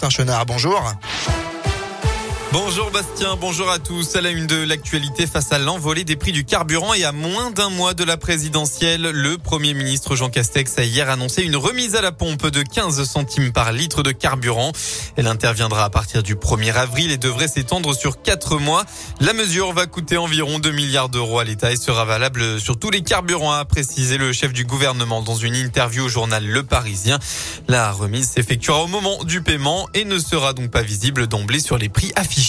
Valentin Chenard. Bonjour. Bonjour Bastien, bonjour à tous. À la une de l'actualité face à l'envolée des prix du carburant et à moins d'un mois de la présidentielle, le Premier ministre Jean Castex a hier annoncé une remise à la pompe de 15 centimes par litre de carburant. Elle interviendra à partir du 1er avril et devrait s'étendre sur 4 mois. La mesure va coûter environ 2 milliards d'euros à l'État et sera valable sur tous les carburants, a précisé le chef du gouvernement dans une interview au journal Le Parisien. La remise s'effectuera au moment du paiement et ne sera donc pas visible d'emblée sur les prix affichés.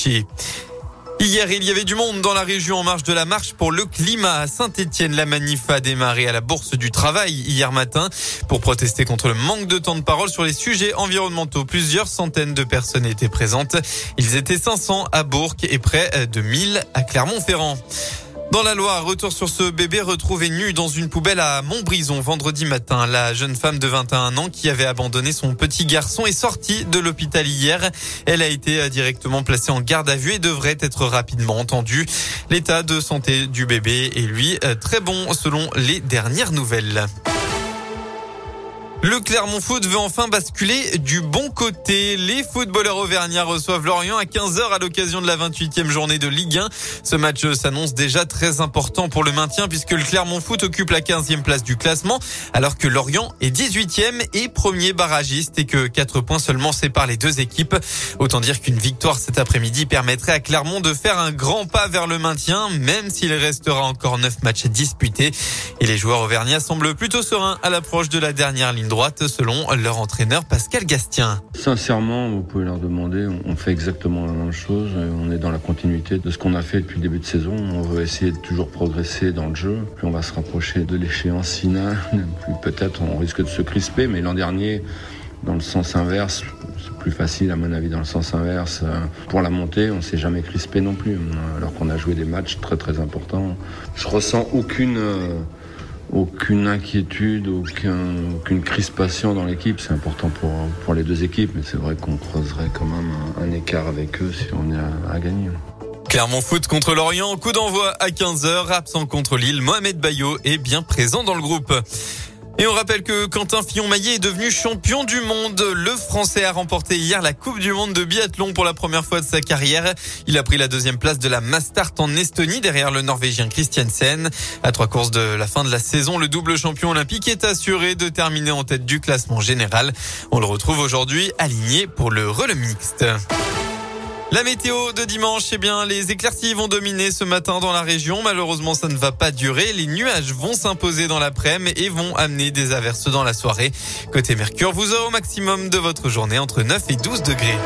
Hier, il y avait du monde dans la région en marge de la marche pour le climat. À Saint-Etienne, la manif a démarré à la Bourse du Travail hier matin pour protester contre le manque de temps de parole sur les sujets environnementaux. Plusieurs centaines de personnes étaient présentes. Ils étaient 500 à Bourg et près de 1000 à Clermont-Ferrand. Dans la Loire, retour sur ce bébé retrouvé nu dans une poubelle à Montbrison vendredi matin. La jeune femme de 21 ans qui avait abandonné son petit garçon est sortie de l'hôpital hier. Elle a été directement placée en garde à vue et devrait être rapidement entendue. L'état de santé du bébé est lui très bon selon les dernières nouvelles. Le Clermont Foot veut enfin basculer du bon côté. Footballeurs auvergnats reçoivent Lorient à 15h à l'occasion de la 28e journée de Ligue 1. Ce match s'annonce déjà très important pour le maintien puisque le Clermont Foot occupe la 15e place du classement alors que Lorient est 18e et premier barragiste et que 4 points seulement séparent les deux équipes. Autant dire qu'une victoire cet après-midi permettrait à Clermont de faire un grand pas vers le maintien même s'il restera encore 9 matchs disputés. Et les joueurs auvergnats semblent plutôt sereins à l'approche de la dernière ligne droite selon leur entraîneur Pascal Gastien. Sincèrement, pouvez leur demander, on fait exactement la même chose, on est dans la continuité de ce qu'on a fait depuis le début de saison, on veut essayer de toujours progresser dans le jeu, plus on va se rapprocher de l'échéance finale, plus peut-être on risque de se crisper, mais l'an dernier, dans le sens inverse, c'est plus facile à mon avis dans le sens inverse. Pour la montée, on s'est jamais crispé non plus, alors qu'on a joué des matchs très très importants. Je ressens aucune aucune inquiétude, aucun, aucune crispation dans l'équipe. C'est important pour, pour les deux équipes, mais c'est vrai qu'on creuserait quand même un, écart avec eux si on est à, à gagner. Clermont Foot contre Lorient, coup d'envoi à 15h, absent contre Lille, Mohamed Bayo est bien présent dans le groupe. Et on rappelle que Quentin Fillon-Maillet est devenu champion du monde. Le Français a remporté hier la Coupe du monde de biathlon pour la première fois de sa carrière. Il a pris la deuxième place de la Mastart en Estonie derrière le Norvégien Christiansen. À trois courses de la fin de la saison, le double champion olympique est assuré de terminer en tête du classement général. On le retrouve aujourd'hui aligné pour le relais mixte. La météo de dimanche, eh bien, les éclaircies vont dominer ce matin dans la région. Malheureusement, ça ne va pas durer. Les nuages vont s'imposer dans l'après-midi et vont amener des averses dans la soirée. Côté Mercure, vous aurez au maximum de votre journée entre 9 et 12 degrés.